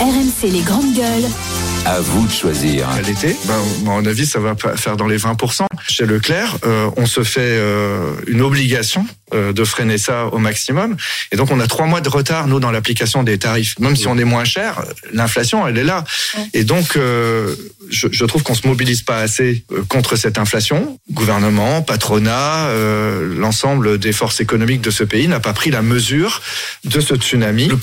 RMC les grandes gueules. À vous de choisir. À l'été, ben, à mon avis, ça va pas faire dans les 20%. Chez Leclerc, euh, on se fait euh, une obligation euh, de freiner ça au maximum. Et donc, on a trois mois de retard, nous, dans l'application des tarifs. Même si on est moins cher, l'inflation, elle est là. Et donc, euh, je, je trouve qu'on se mobilise pas assez contre cette inflation. Gouvernement, patronat, euh, l'ensemble des forces économiques de ce pays n'a pas pris la mesure de ce tsunami. Le-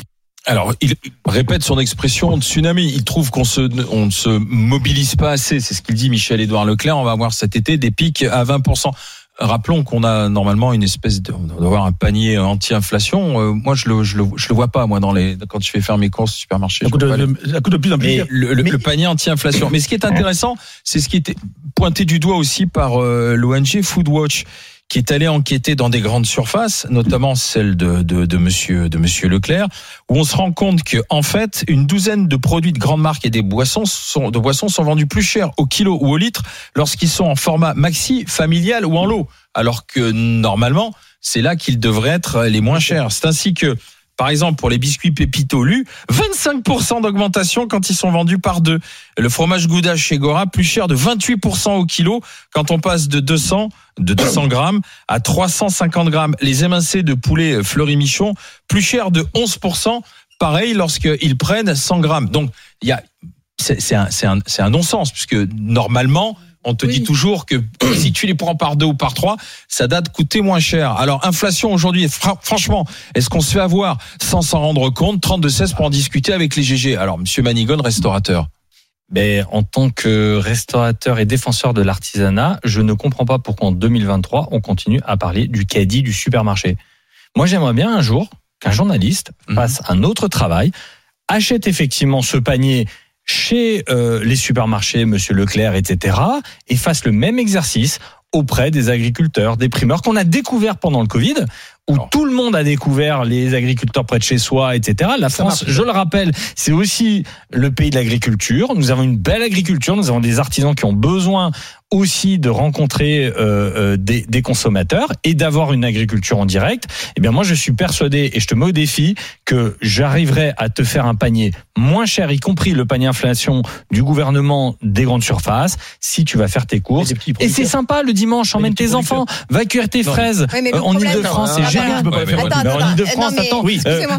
Alors, il répète son expression de tsunami. Il trouve qu'on se, on ne se mobilise pas assez. C'est ce qu'il dit Michel-Édouard Leclerc. On va avoir cet été des pics à 20%. Rappelons qu'on a normalement une espèce de, on doit avoir un panier anti-inflation. Euh, moi, je le, je le, je le vois pas, moi, dans les, quand je fais faire mes courses au supermarché. Ça coûte, de, plus en plus le, le- Mais- le panier anti-inflation. Mais ce qui est intéressant, c'est ce qui était pointé du doigt aussi par euh, l'ONG Foodwatch, qui est allé enquêter dans des grandes surfaces, notamment celle de, de, de Monsieur de Monsieur Leclerc, où on se rend compte que en fait, une douzaine de produits de grandes marques et des boissons sont, de boissons sont vendus plus cher au kilo ou au litre lorsqu'ils sont en format maxi, familial ou en lot, alors que normalement, c'est là qu'ils devraient être les moins chers. C'est ainsi que par exemple, pour les biscuits Pépito Lu, 25% d'augmentation quand ils sont vendus par deux. Le fromage Gouda chez Gora, plus cher de 28% au kilo quand on passe de 200, de 200 grammes à 350 grammes. Les émincés de poulet Fleury Michon, plus cher de 11%, pareil lorsqu'ils prennent 100 grammes. Donc, il y a, c'est un non-sens puisque normalement, on te dit toujours que si tu les prends par deux ou par trois, ça date coûter moins cher. Alors, inflation aujourd'hui, fra- franchement, est-ce qu'on se fait avoir sans s'en rendre compte? 32-16 pour en discuter avec les GG. Alors, monsieur Manigon, restaurateur. Mais en tant que restaurateur et défenseur de l'artisanat, je ne comprends pas pourquoi en 2023, on continue à parler du caddie du supermarché. Moi, j'aimerais bien un jour qu'un journaliste Mhm. fasse un autre travail, achète effectivement ce panier chez euh, les supermarchés, Monsieur Leclerc, etc., et fasse le même exercice auprès des agriculteurs, des primeurs qu'on a découvert pendant le Covid, où Alors. tout le monde a découvert les agriculteurs près de chez soi, etc. La France, je le rappelle, c'est aussi le pays de l'agriculture. Nous avons une belle agriculture, nous avons des artisans qui ont besoin aussi de rencontrer euh, euh, des, des consommateurs et d'avoir une agriculture en direct. Eh bien, moi, je suis persuadé et je te mets au défi que j'arriverai à te faire un panier moins cher, y compris le panier inflation du gouvernement des grandes surfaces, si tu vas faire tes courses. Et c'est sympa le dimanche, emmène tes enfants, va cueillir tes Non. fraises. Oui, Euh, en Ile-de-France, c'est Tu peux pas faire. en Ile-de-France, attends,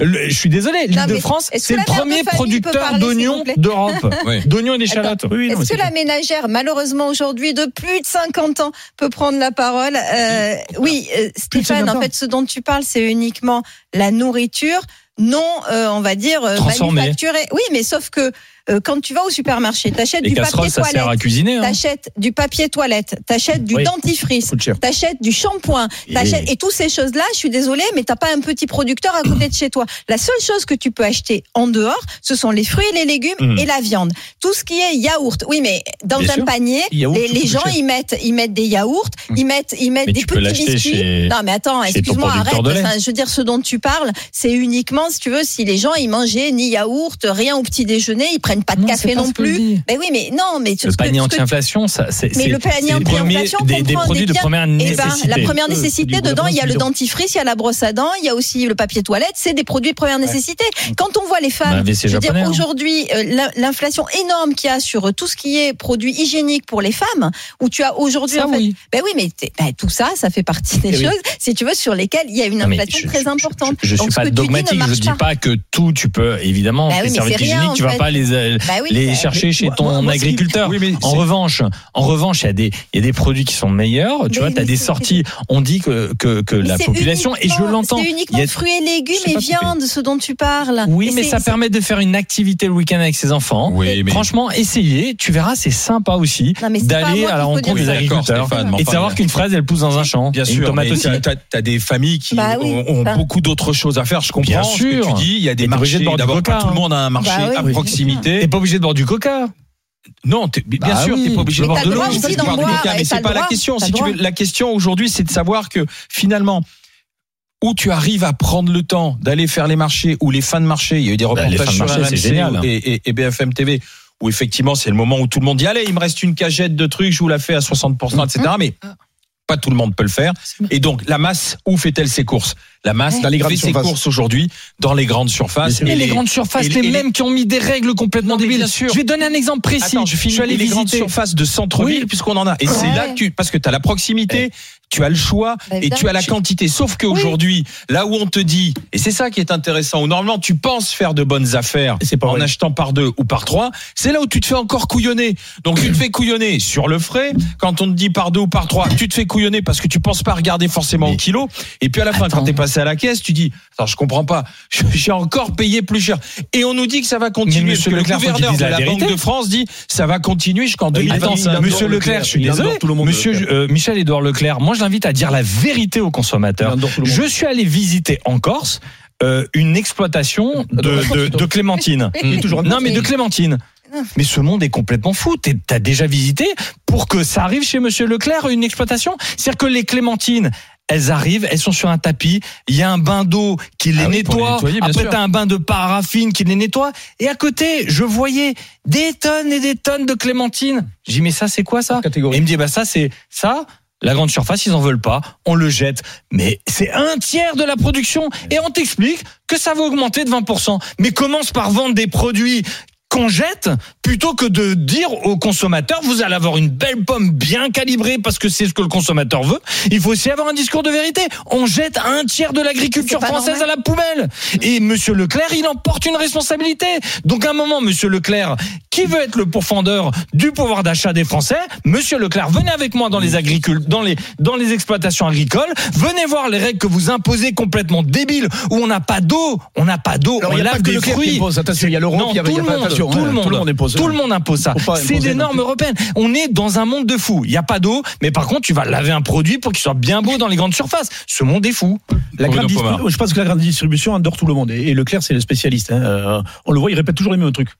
le- je suis désolé, que c'est le premier producteur d'oignons d'Europe. D'oignons et d'échalotes. Est-ce que la ménagère, malheureusement aujourd'hui, de plus de 50 ans, peut prendre la parole Euh, Oui, euh, Stéphane, 50 ans. en fait, ce dont tu parles, c'est uniquement la nourriture non, euh, on va dire, euh, manufacturée. Oui, mais sauf que euh, quand tu vas au supermarché, t'achètes du casseroles, papier ça sert à toilette, cuisiner. Hein. t'achètes du papier toilette, t'achètes du Oui. dentifrice, t'achètes du shampoing, Et- t'achètes et toutes ces choses-là. Je suis désolée, mais t'as pas un petit producteur à côté de chez toi. La seule chose que tu peux acheter en dehors, ce sont les fruits et les légumes Mm. et la viande. Tout ce qui est yaourt. Oui, mais dans Bien un sûr. panier, Yaourt, les, gens ils mettent ils mettent des yaourts, ils mettent ils mettent Mais des petits biscuits. chez- Non, mais attends, excuse-moi, arrête. Enfin, je veux dire, ce dont tu parles, c'est uniquement, si tu veux, si les gens ils mangeaient ni yaourt, rien au petit déjeuner, ils prennent pas de Non, café pas non plus. Ben oui, mais non, mais Le panier anti-inflation, ça, c'est Mais c'est- le panier anti-inflation des, des produits des de première Eh ben, nécessité. la première nécessité, dedans, il y a le dentifrice, il y a la brosse à dents, il y a aussi le papier toilette, c'est des produits de première nécessité. Quand on voit les Bah, femmes, je veux dire, hein. aujourd'hui, euh, l'in- l'inflation énorme qu'il y a sur euh, tout ce qui est produits hygiéniques pour les femmes, où tu as aujourd'hui, Ça, en fait, oui. ben oui, mais ben, tout ça, ça fait partie des Eh oui. choses, si tu veux, sur lesquelles il y a une mais inflation je- très importante. Je, Donc, suis pas ne dogmatique, je dis pas que tout tu peux évidemment oui, les mais serviettes c'est rien, hygiéniques, tu vas fait. pas les euh, Bah oui, les bah, chercher chez ton moi, agriculteur. Oui, mais En revanche, en revanche, il y a des il y a des produits qui sont meilleurs, tu Mais- vois, tu as des sorties, on dit que que, la population et je l'entends. C'est il uniquement y a- fruits et légumes et viande, ce dont tu parles. Oui, Et mais ça permet de faire une activité le week-end avec ses enfants. Oui, mais Franchement, essayez, tu verras, c'est sympa aussi d'aller à la rencontre des agriculteurs et de savoir qu'une fraise elle pousse dans un champ, Bien sûr, tomate mais aussi. t'as, t'as- t'as des familles qui Bah ont, beaucoup d'autres choses à faire. Je comprends Bien ce sûr. que tu dis. Il y a des marchés. D'abord, tout le hein. monde a un marché à proximité. T'es pas obligé de boire du coca. Non, bien Bah sûr, oui. t'es pas obligé Mais de boire de le l'eau. mais c'est pas la question. Si tu veux, la question aujourd'hui, c'est de savoir que finalement. Où tu arrives à prendre le temps d'aller faire les marchés ou les fins de marché. Il y a eu des Bah, reportages sur RMC c'est génial. et, et- et BFM TV où effectivement c'est le moment où tout le monde dit allez, il me reste une cagette de trucs, je vous la fais à 60%, etc. Mais pas tout le monde peut le faire. Et donc, la masse, où fait-elle ses courses? La masse Dans les grandes fait ses surfaces. courses aujourd'hui dans les grandes surfaces. Mais Et les grandes surfaces, et les, les- mêmes qui ont mis des règles complètement Non, débiles. bien sûr. Je vais donner un exemple précis. Attends, je finis. suis allé les grandes visiter. surfaces de centre-ville, Oui. puisqu'on en a. Et c'est là que tu, parce que tu as la proximité, tu as le choix Bah, et tu as la quantité. Sauf qu'aujourd'hui, là où on te dit, et c'est ça qui est intéressant, où normalement tu penses faire de bonnes affaires C'est pas en vrai. achetant par deux ou par trois, c'est là où tu te fais encore couillonner. Donc tu te fais couillonner sur le frais. Quand on te dit par deux ou par trois, tu te fais couillonner parce que tu penses pas regarder forcément au kilo. Et puis à la fin, quand t'es à la caisse, tu dis, attends, je comprends pas, j'ai encore payé plus cher. Et on nous dit que ça va continuer. Parce monsieur que le gouverneur de la la Banque de France dit, ça va continuer jusqu'en Il Attends, 2025. monsieur Leclerc, je suis désolé. tout le monde, Monsieur euh, Michel Édouard Leclerc, moi je l'invite à dire la vérité aux consommateurs. Je suis allé visiter en Corse euh, une exploitation de, de, clémentine. Non, mais de clémentine. Mais ce monde est complètement fou. T'as déjà visité pour que ça arrive chez Monsieur Leclerc une exploitation? C'est-à-dire que les clémentines, elles arrivent, elles sont sur un tapis. Il y a un bain d'eau qui les Ah oui, pour les nettoie. nettoyer, Après, t'as un bain de paraffine qui les nettoie. Et à côté, je voyais des tonnes et des tonnes de clémentines. J'ai dit mais ça c'est quoi ça Et il me dit bah ça c'est ça. La grande surface, ils en veulent pas, on le jette. Mais c'est un tiers de la production et on t'explique que ça va augmenter de 20%. Mais commence par vendre des produits qu'on jette plutôt que de dire aux consommateurs vous allez avoir une belle pomme bien calibrée parce que c'est ce que le consommateur veut. Il faut aussi avoir un discours de vérité. On jette un tiers de l'agriculture française normal. à la poubelle. Et monsieur Leclerc, il en porte une responsabilité. Donc à un moment, monsieur Leclerc, qui veut être le pourfendeur du pouvoir d'achat des Français, monsieur Leclerc, venez avec moi dans les agricul dans les dans les exploitations agricoles, venez voir les règles que vous imposez complètement débiles où on n'a pas d'eau, on n'a pas d'eau, on il y a lave pas que des fruits. il y a le monde, tout le monde, tout le monde impose. Tout le monde impose ça. C'est des normes européennes. On est dans un monde de fous. Il n'y a pas d'eau, mais par contre, tu vas laver un produit pour qu'il soit bien beau dans les grandes surfaces. Ce monde est fou. La grande je pense que la grande distribution endort tout le monde. Et Leclerc, c'est le spécialiste. hein. Euh, On le voit, il répète toujours les mêmes trucs.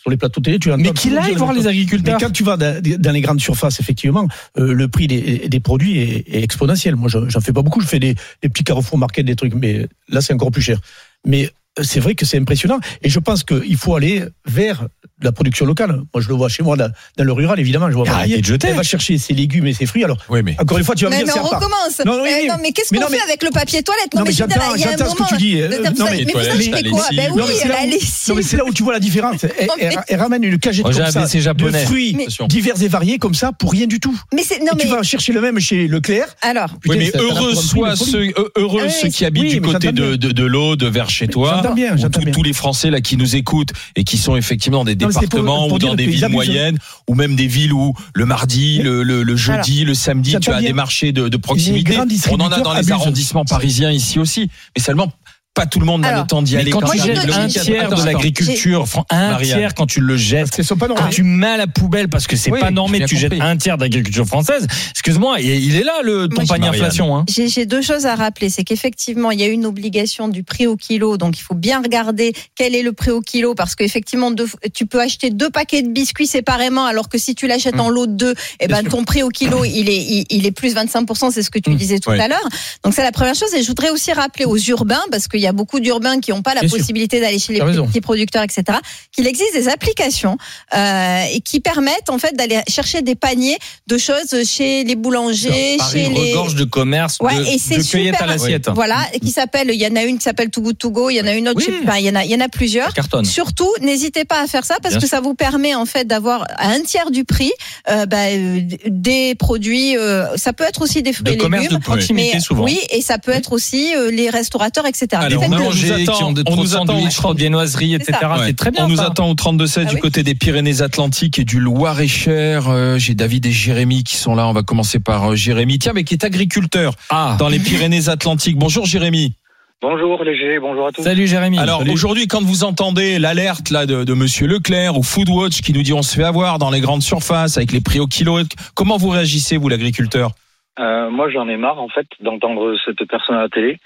Sur les plateaux télé, tu Mais qu'il aille voir les choses. Mais agriculteurs. quand tu vas dans les grandes surfaces, effectivement, euh, le prix des, des produits est, est exponentiel. Moi, je- j'en fais pas beaucoup. Je fais des, des petits carrefour market, des trucs, mais là, c'est encore plus cher. Mais c'est vrai que c'est impressionnant. Et je pense qu'il faut aller vers la production locale. Moi, je le vois chez moi, dans, dans le rural, évidemment. Je vois Arrêtez Valérie, de jeter. Elle va chercher ses légumes et ses fruits. Alors, Oui, mais. encore une fois, tu vas me Mais, dire mais on recommence. Non, oui, Eh oui. non, mais qu'est-ce Mais qu'on fait mais- avec le papier toilette Non, mais j'entends- ce que tu dis. Euh, Mais non, mais- mais vous achetez quoi. Ben oui, mais c'est là où- lessive. Non, mais c'est là où tu vois la différence. Elle, mais- ramène une cagette comme ça, de fruits Mais- divers et variés comme ça pour rien du tout. Mais c'est non Et tu mais vas chercher le même chez Leclerc. alors. Mais heureux ceux, heureux Ah ceux qui habitent du mais côté de l'eau, de vers chez toi. J'entends bien, j'entends tous- bien. tous les Français là qui nous écoutent et qui sont effectivement dans des Non, pour- départements pour ou dans des villes moyennes ou même des villes où le mardi, le, le, le jeudi, le samedi, tu as bien. des marchés de, de proximité. On en a dans les arrondissements parisiens ici aussi. Mais seulement, pas tout le monde n'a le temps d'y aller. quand tu je jettes te- un tiers de l'agriculture, un Marianne. tiers quand tu le jettes, Parce qu'elles sont pas quand tu mets à la poubelle parce que c'est Oui, pas normé, tu jettes un tiers d'agriculture française. Excuse-moi, il est là le ton panier inflation. Hein. J'ai deux choses à rappeler. C'est qu'effectivement, il y a une obligation du prix au kilo. Donc, il faut bien regarder quel est le prix au kilo. Parce qu'effectivement, tu peux acheter deux paquets de biscuits séparément. Alors que si tu l'achètes en lot de deux, eh ben, ton prix au kilo, il est, il, il est plus 25%. C'est ce que tu Mm. disais tout Ouais. à l'heure. Donc, c'est la première chose. Et je voudrais aussi rappeler aux urbains, parce qu'il y a beaucoup d'urbains qui n'ont pas la Bien possibilité d'aller chez les petits producteurs, etc., qu'il existe des applications euh, et qui permettent, en fait, d'aller chercher des paniers de choses chez les boulangers, Paris chez les... regorge de commerce, Ouais, de, et de cueillette à l'assiette. Voilà, qui s'appelle, il y en a une qui s'appelle Too Good To Go, il y en a une autre, Oui. il y en a, il y en a plusieurs. Surtout, n'hésitez pas à faire ça parce Bien que sûr. ça vous permet en fait d'avoir à un tiers du prix euh, bah, euh, des produits. euh, ça peut être aussi des fruits De et commerce de légumes. proximité mais souvent. oui, et ça peut être aussi les restaurateurs, etc. Alors, Qui ont des trop de sandwichs, trop de viennoiseries, etc. ça. Ouais. C'est très bien. On nous attend au 32-7 Ah du côté des Pyrénées-Atlantiques et du Loir-et-Cher. Euh, J'ai David et Jérémy qui sont là. On va commencer par euh, Jérémy. Tiens, mais qui est agriculteur Ah, dans les Pyrénées-Atlantiques. Bonjour Jérémy. Bonjour Léger, bonjour à tous. salut Jérémy. Alors aujourd'hui, quand vous entendez l'alerte là de, de Monsieur Leclerc ou Foodwatch qui nous dit on se fait avoir dans les grandes surfaces avec les prix au kilo, comment vous réagissez vous l'agriculteur? Euh, moi j'en ai marre en fait d'entendre cette personne à la télé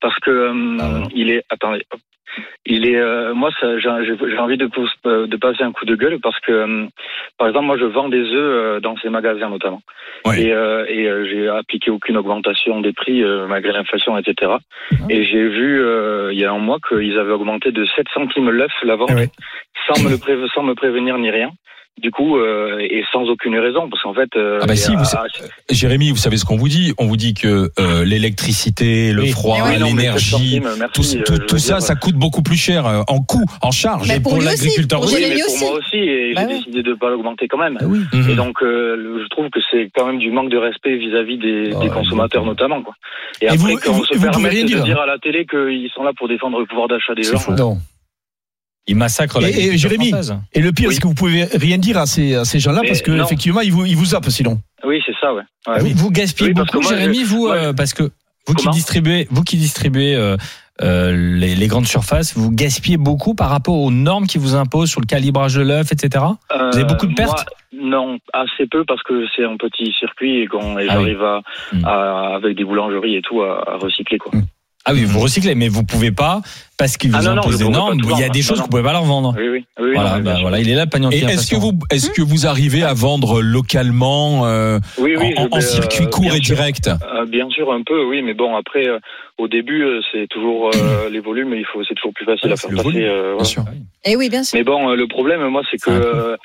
parce que euh, Ah ouais. il est attendez il est euh, moi ça, j'ai j'ai- j'ai envie de, pousse- euh, de passer un coup de gueule parce que euh, par exemple moi je vends des œufs dans ces magasins notamment Ouais. et, euh, et j'ai appliqué aucune augmentation des prix euh, malgré l'inflation etc et j'ai vu euh, il y a un mois qu'ils avaient augmenté de 7 centimes l'œuf la vente Ah ouais. sans me le sans me prévenir ni rien du coup, euh, et sans aucune raison, parce qu'en fait, euh, Ah bah si, a- vous savez- Jérémy, vous savez ce qu'on vous dit On vous dit que euh, l'électricité, le Oui. froid, oui, l'énergie, tout, euh, tout- tout ça, dire, ça coûte beaucoup plus cher euh, en coût, en charge. Mais pour pour aussi, l'agriculteur, pour oui, mais pour aussi. moi aussi, et Bah j'ai oui. décidé de pas l'augmenter quand même. Ah oui. Mhm. Et donc, euh, je trouve que c'est quand même du manque de respect vis-à-vis des, Ah, des consommateurs notamment. Quoi. Et, Et après, vous- quand vous- on se vous pouvez permet rien de dire. à la télé qu'ils sont là pour défendre le pouvoir d'achat des gens, faux. Non. Il massacre la Et- et Jérémy, Et le pire, Oui. c'est que vous pouvez rien dire à ces, à ces gens-là? Mais parce que non. effectivement, ils vous, ils vous zappent sinon. oui, c'est ça, ouais. Ouais. Ah oui. Vous gaspillez Oui, beaucoup, moi, Jérémy, je- vous, euh, parce que vous qui distribuez, vous qui distribuez euh, euh, les, les grandes surfaces, vous gaspillez beaucoup par rapport aux normes qui vous imposent sur le calibrage de l'œuf, etc. Euh, avez beaucoup de pertes? moi, Non, assez peu parce que c'est un petit circuit et, qu'on- et Ah j'arrive à, Hmm. à- avec des boulangeries et tout à, à recycler quoi. Ah oui, vous recyclez, mais vous pouvez pas parce qu'ils vous Ah non, je des normes. Il y a des choses que vous pouvez pas leur vendre. Oui, oui, oui. Voilà, bah bien voilà, sûr. il est là Et est-ce que vous, est-ce que vous arrivez à vendre localement euh, Oui, oui, en, je- en euh, circuit court et sûr. direct? Euh, bien sûr, un peu, oui, mais bon, après, euh, au début, c'est toujours euh, les volumes, il faut, c'est toujours plus facile Ouais, à faire passer. volume, euh, Bien sûr. Et oui, bien sûr. Mais bon, euh, le problème, moi, c'est que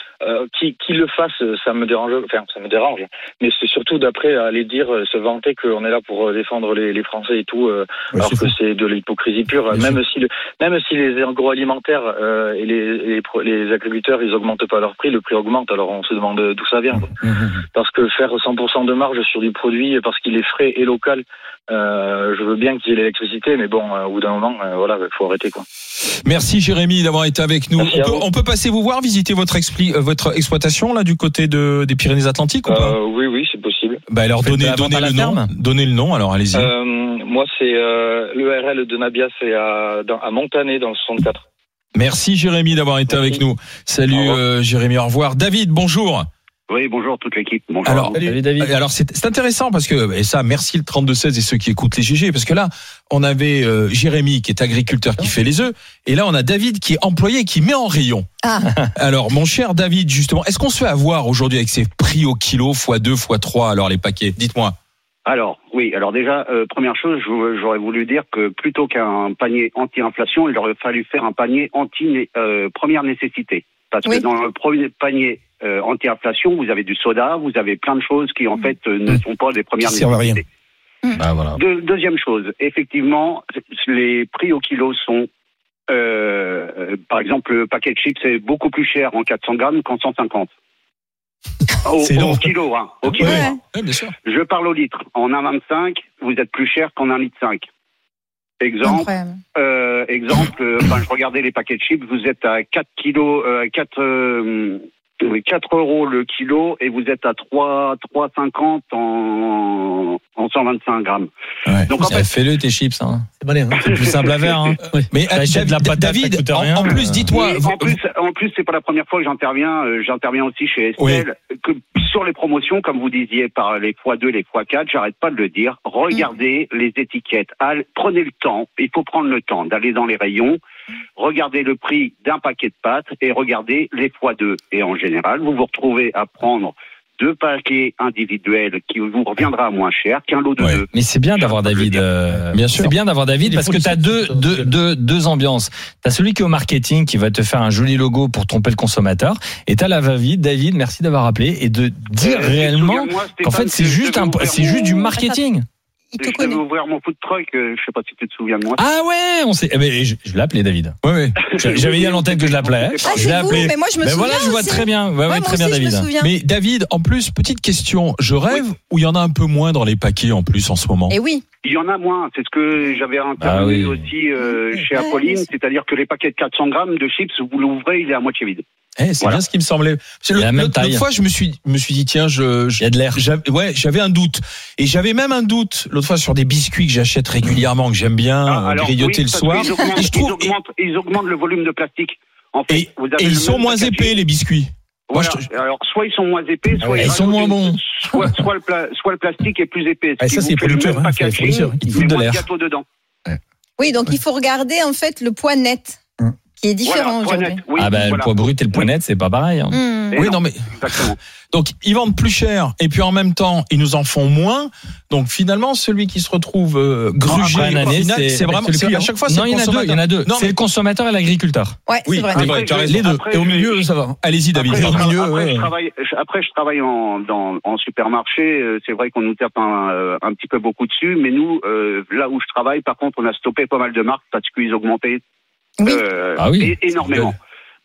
qui, qui le fasse, ça me dérange. Enfin, ça me dérange. Mais c'est surtout d'après aller dire, se vanter qu'on est là pour défendre les, les Français et tout, euh, Ouais, alors que c'est de l'hypocrisie pure. Même si, même si les agroalimentaires euh, et les, les, pro- les agriculteurs, ils augmentent pas leur prix, le prix augmente. Alors on se demande d'où ça vient. quoi. Parce que faire 100% de marge sur du produit parce qu'il est frais et local, euh, je veux bien qu'il y ait l'électricité, mais bon, euh, au bout d'un moment, euh, voilà, il faut arrêter quoi. Merci Jérémy d'avoir été avec nous. Merci On peut, on peut passer vous voir, visiter votre, expli- euh, votre exploitation là du côté de, des Pyrénées-Atlantiques ou pas Euh, oui, oui, c'est possible. Bah alors donnez, donnez le nom, ferme donnez le nom. Alors allez-y. Euh, moi, c'est euh, l'URL de Nabia, c'est à, à Montané, dans le 64. Merci Jérémy d'avoir été Merci. avec nous. Salut Au euh, Jérémy, au revoir. David, bonjour. Oui, bonjour toute l'équipe. Bonjour. Alors, Salut David. Alors c'est c'est intéressant parce que et ça merci le 32 16 et ceux qui écoutent les GG parce que là on avait euh, Jérémy qui est agriculteur qui fait les œufs et là on a David qui est employé qui met en rayon. Ah. Alors mon cher David justement est-ce qu'on se fait avoir aujourd'hui avec ces prix au kilo x 2 x 3 alors les paquets? Dites-moi. Alors, oui, alors déjà, euh, première chose, j'aurais voulu dire que plutôt qu'un panier anti-inflation, il aurait fallu faire un panier anti-première nécessité. Parce Oui. que dans le premier panier euh, anti-inflation, vous avez du soda, vous avez plein de choses qui, en fait, euh, ne sont pas des premières nécessités. Bah voilà. Deux- deuxième chose, effectivement, les prix au kilo sont, euh, par exemple, le paquet de chips est beaucoup plus cher en 400 grammes qu'en 150. Au, au kilo, hein. Au kilo. Ouais. hein. Oui, bien sûr. Je parle au litre. En 1,25, vous êtes plus cher qu'en 1,5 litre. 5. Exemple, euh, exemple euh, enfin, je regardais les paquets de chips, vous êtes à 4 kilos, euh, 4, euh, oui, 4 euros le kilo et vous êtes à 3, 3,50 en, en 125 grammes. Ouais. Donc en Ça fait, fait le tes chips. Hein. C'est malin. hein. C'est plus simple à faire. Hein. Mais euh, T'achètes de la David, patate, ça David, coûte en, rien. en plus dites-moi Oui, vous- en plus, en plus, c'est pas la première fois que j'interviens. euh, j'interviens aussi chez Estelle. Que sur les promotions, comme vous disiez, par les x2, les x4, j'arrête pas de le dire. Regardez les étiquettes. Allez, prenez le temps. Il faut prendre le temps d'aller dans les rayons. Regardez le prix d'un paquet de pâtes et regardez les x2. Et en général, vous vous retrouvez à prendre deux paquets individuels qui vous reviendra moins cher qu'un lot de Ouais. deux. Mais c'est bien d'avoir David. euh, Bien sûr. C'est bien d'avoir David parce que tu as deux, deux, deux, deux ambiances. Tu as celui qui est au marketing qui va te faire un joli logo pour tromper le consommateur. Et tu as la va-vite. David, merci d'avoir appelé et de dire Euh, réellement souviens-moi, qu'en fait c'est juste, un, c'est juste du marketing. Il te Je connaît. ouvrir mon food truck, euh, je sais pas si tu te souviens de moi. Ah ouais, on sait. eh ben, je je l'ai appelé David. Ouais, ouais. J'avais dit à l'antenne que je l'appelais. Ah, Je l'ai appelé. mais moi je me Ben souviens. voilà, je vois aussi. très bien. Ouais, ouais, Ouais, moi très bien, aussi, je me David. souviens. Mais David, en plus, petite question, je rêve ou il y en a un peu moins dans les paquets en plus en ce moment Et oui. Il y en a moins, c'est ce que j'avais interviewé Ah oui. aussi euh, chez Apolline, c'est-à-dire que les paquets de 400 grammes de chips, vous l'ouvrez, il est à moitié vide. Eh, c'est Voilà. bien ce qui me semblait. L'autre- fois, je me suis, me suis dit, tiens, je, je- Il y a de l'air. j'avais, ouais, j'avais un doute. Et j'avais même un doute l'autre fois sur des biscuits que j'achète régulièrement, que j'aime bien Ah, alors, grignoter oui, le soir. qu'ils augmentent, Et je trouve, ils, augmentent, ils augmentent le volume de plastique. En fait, et, vous avez et le ils sont moins épais, les biscuits. Moi, Voilà. je- Alors, soit ils sont moins épais, soit ouais, ils, ils sont moins une- bons. Soit, soit, le pla- soit le plastique est plus épais. Ah, ça, c'est producteur, même hein, packaging, ils foutent de l'air. gâteau dedans. Oui, donc il faut regarder en fait le poids net. Qui est différent Voilà, point aujourd'hui. oui, ah ben le voilà. poids brut et le poids net, c'est pas pareil. hein. Hmm. Oui, non, non, mais Exactement. donc ils vendent plus cher et puis en même temps ils nous en font moins. Donc finalement celui qui se retrouve euh, grugé, après une au année, final, c'est- vraiment à chaque fois c'est Non, le il y en a deux. Il y en a deux. C'est mais- le consommateur et l'agriculteur. Ouais, Oui, c'est vrai. Les deux. Après, Et au je- milieu, ça va. Allez-y David. Après, je, Au milieu, après, ouais. je travaille, après, je travaille en, dans, en supermarché. euh, C'est vrai qu'on nous tape un, euh, un petit peu beaucoup dessus, mais nous, euh, là où je travaille, par contre, on a stoppé pas mal de marques parce qu'ils augmentaient Oui. euh, Ah oui. énormément.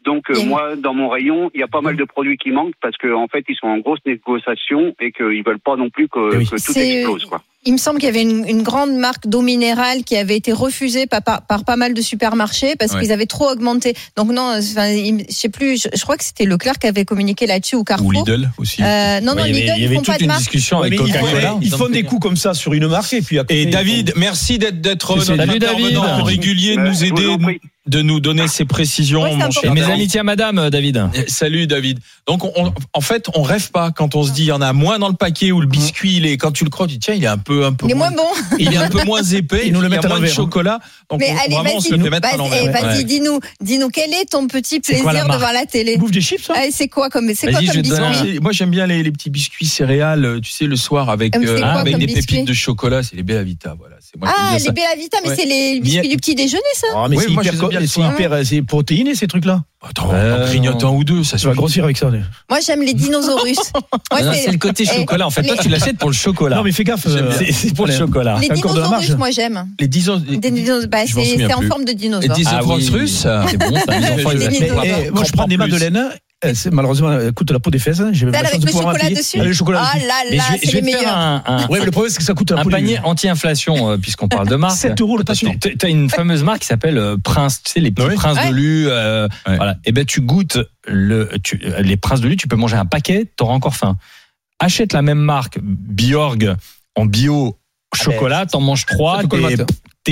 Donc euh, moi, dans mon rayon, il y a pas mal de produits qui manquent parce qu'en fait, ils sont en grosse négociation et qu'ils veulent pas non plus que, Eh oui. que tout explose. Quoi. Il me semble qu'il y avait une, une grande marque d'eau minérale qui avait été refusée par, par, par pas mal de supermarchés parce Ouais. qu'ils avaient trop augmenté. Donc non, enfin, il- je sais plus, je, je crois que c'était Leclerc qui avait communiqué là-dessus ou Carrefour. Ou Lidl aussi. Euh, non, non, Ouais, il y Lidl, avait, il y ils avait font pas toute de une marque. discussion avec ils, Coca-Cola. font, ils font des coups comme ça sur une marque et puis côté, Et ils David, font- merci d'être d'être notre Salut, David. intervenant régulier, de Euh, nous aider, en prie. De nous donner ces précisions, mon cher mes amitiés à madame, euh, David. Eh, Salut David. Donc on- on- en fait on rêve pas quand on se dit il y en a moins dans le paquet ou le biscuit il est quand tu le crois tu dis tiens il est un peu un peu Il est moins, moins bon. il est un peu moins épais Ils nous le mettent à moins de hein. chocolat donc Mais on, allez, vraiment on se vas-y, le fait mettre à l'envers. vas-y, Ouais. dis-nous, dis-nous, quel est ton petit C'est quoi la plaisir devant la télé? Ils bouffent des chips, ça Ah, C'est quoi comme, c'est quoi comme biscuit? Moi j'aime bien les, les petits biscuits céréales, euh, tu sais le soir avec Ah, euh, des pépites de chocolat, c'est les Bella Vita voilà. Moi Ah, les Bella Vita, mais c'est les biscuits du petit déjeuner, ça Ah, mais c'est hyper, les c'est protéiné ces trucs-là. Attends, Euh, on grignote un ou deux, ça vas suffit. grossir avec ça. Moi, j'aime les dinosaures. C'est- le côté eh, chocolat. En fait, toi, les- tu l'achètes pour le chocolat. Non mais fais gaffe. Euh. C'est pour le chocolat. Les de dinosaures russes, moi, j'aime. Les dinosaures dinosaures, bah, c'est en forme de les dinosaure. dinosaures Ah oui. russes. C'est bon, ça. Les enfants, dinosaures. Eh, moi, je prends des Comprends plus. madeleines. Eh, c'est- Malheureusement, elles coûtent la peau des fesses. hein. J'ai même Celle avec chance de le chocolat payer. dessus Avec le chocolat Ah dessus. là là, c'est les meilleurs. un, un- Ouais, mais le problème, c'est que ça coûte un panier anti-inflation, euh, puisqu'on parle de marque. 7 euros le tacheton. Tu as une fameuse marque qui s'appelle euh, Prince, tu sais, les petits Oui. princes Ouais. de Lu. euh, Ouais. Voilà. Et ben, tu goûtes le, tu- euh, les princes de Lu, tu peux manger un paquet, t'auras encore faim. Achète la même marque, Bjorg, en bio chocolat, t'en manges trois,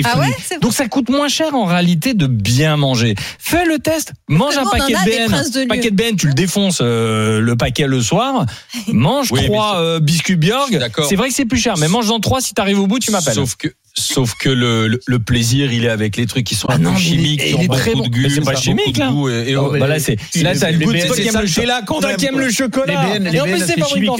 t'es Ah ouais Donc ça coûte moins cher en réalité de bien manger. Fais le test, mange un paquet en a de BN. de. Paquet de BN, tu le défonces euh, le paquet le soir. Mange Oui, trois c'est- euh, biscuits d'accord. C'est vrai que c'est plus cher, mais mange-en trois si t'arrives au bout, tu m'appelles. Sauf que Sauf que le, le, le plaisir, il est avec les trucs qui sont Ah un non, chimiques, il qui ont est très beaucoup bon. de goût, Mais c'est pas ça chimique, de là. et- et- Non, mais Bah là, c'est là, t'as le goût. C'est toi qui aimes ça, le chocolat. chocolat. Toi qui aimes le chocolat. Les BN, les Et en plus, BN, c'est c'est fabriqué en chimique.